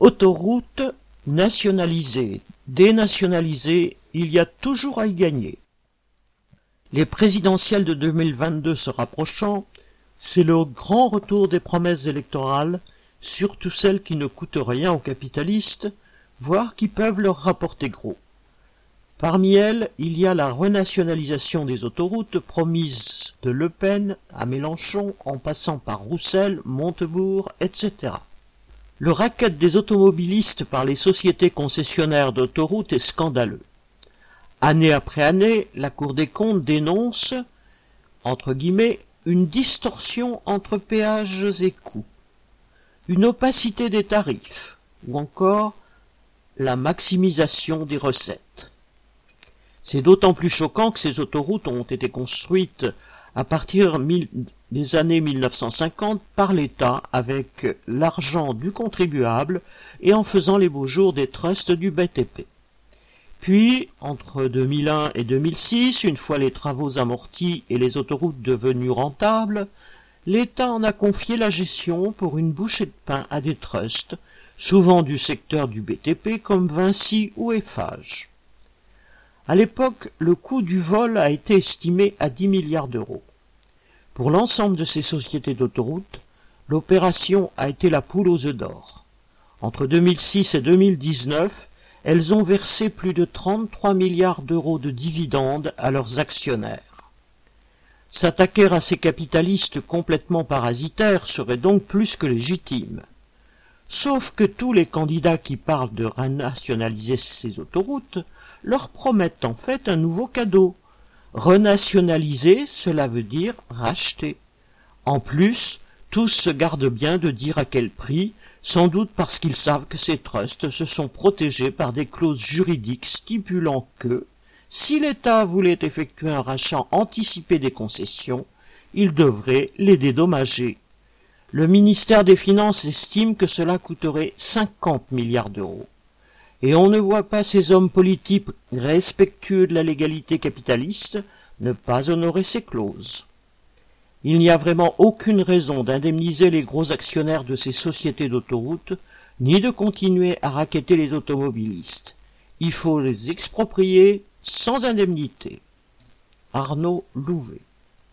Autoroute nationalisée, dénationalisée, il y a toujours à y gagner. Les présidentielles de 2022 se rapprochant, c'est le grand retour des promesses électorales, surtout celles qui ne coûtent rien aux capitalistes, voire qui peuvent leur rapporter gros. Parmi elles, il y a la renationalisation des autoroutes promise de Le Pen à Mélenchon en passant par Roussel, Montebourg, etc. Le racket des automobilistes par les sociétés concessionnaires d'autoroutes est scandaleux. Année après année, la Cour des comptes dénonce, entre guillemets, une distorsion entre péages et coûts, une opacité des tarifs, ou encore la maximisation des recettes. C'est d'autant plus choquant que ces autoroutes ont été construites à partir des années 1950 par l'État avec l'argent du contribuable et en faisant les beaux jours des trusts du BTP. Puis, entre 2001 et 2006, une fois les travaux amortis et les autoroutes devenues rentables, l'État en a confié la gestion pour une bouchée de pain à des trusts, souvent du secteur du BTP comme Vinci ou Eiffage. À l'époque, le coût du vol a été estimé à 10 milliards d'euros. Pour l'ensemble de ces sociétés d'autoroutes, l'opération a été la poule aux œufs d'or. Entre 2006 et 2019, elles ont versé plus de 33 milliards d'euros de dividendes à leurs actionnaires. S'attaquer à ces capitalistes complètement parasitaires serait donc plus que légitime. Sauf que tous les candidats qui parlent de renationaliser ces autoroutes leur promettent en fait un nouveau cadeau. Renationaliser, cela veut dire racheter. En plus, tous se gardent bien de dire à quel prix, sans doute parce qu'ils savent que ces trusts se sont protégés par des clauses juridiques stipulant que, si l'État voulait effectuer un rachat anticipé des concessions, il devrait les dédommager. Le ministère des Finances estime que cela coûterait 50 milliards d'euros et on ne voit pas ces hommes politiques respectueux de la légalité capitaliste ne pas honorer ces clauses. Il n'y a vraiment aucune raison d'indemniser les gros actionnaires de ces sociétés d'autoroutes, ni de continuer à raqueter les automobilistes. Il faut les exproprier sans indemnité. Arnaud Louvet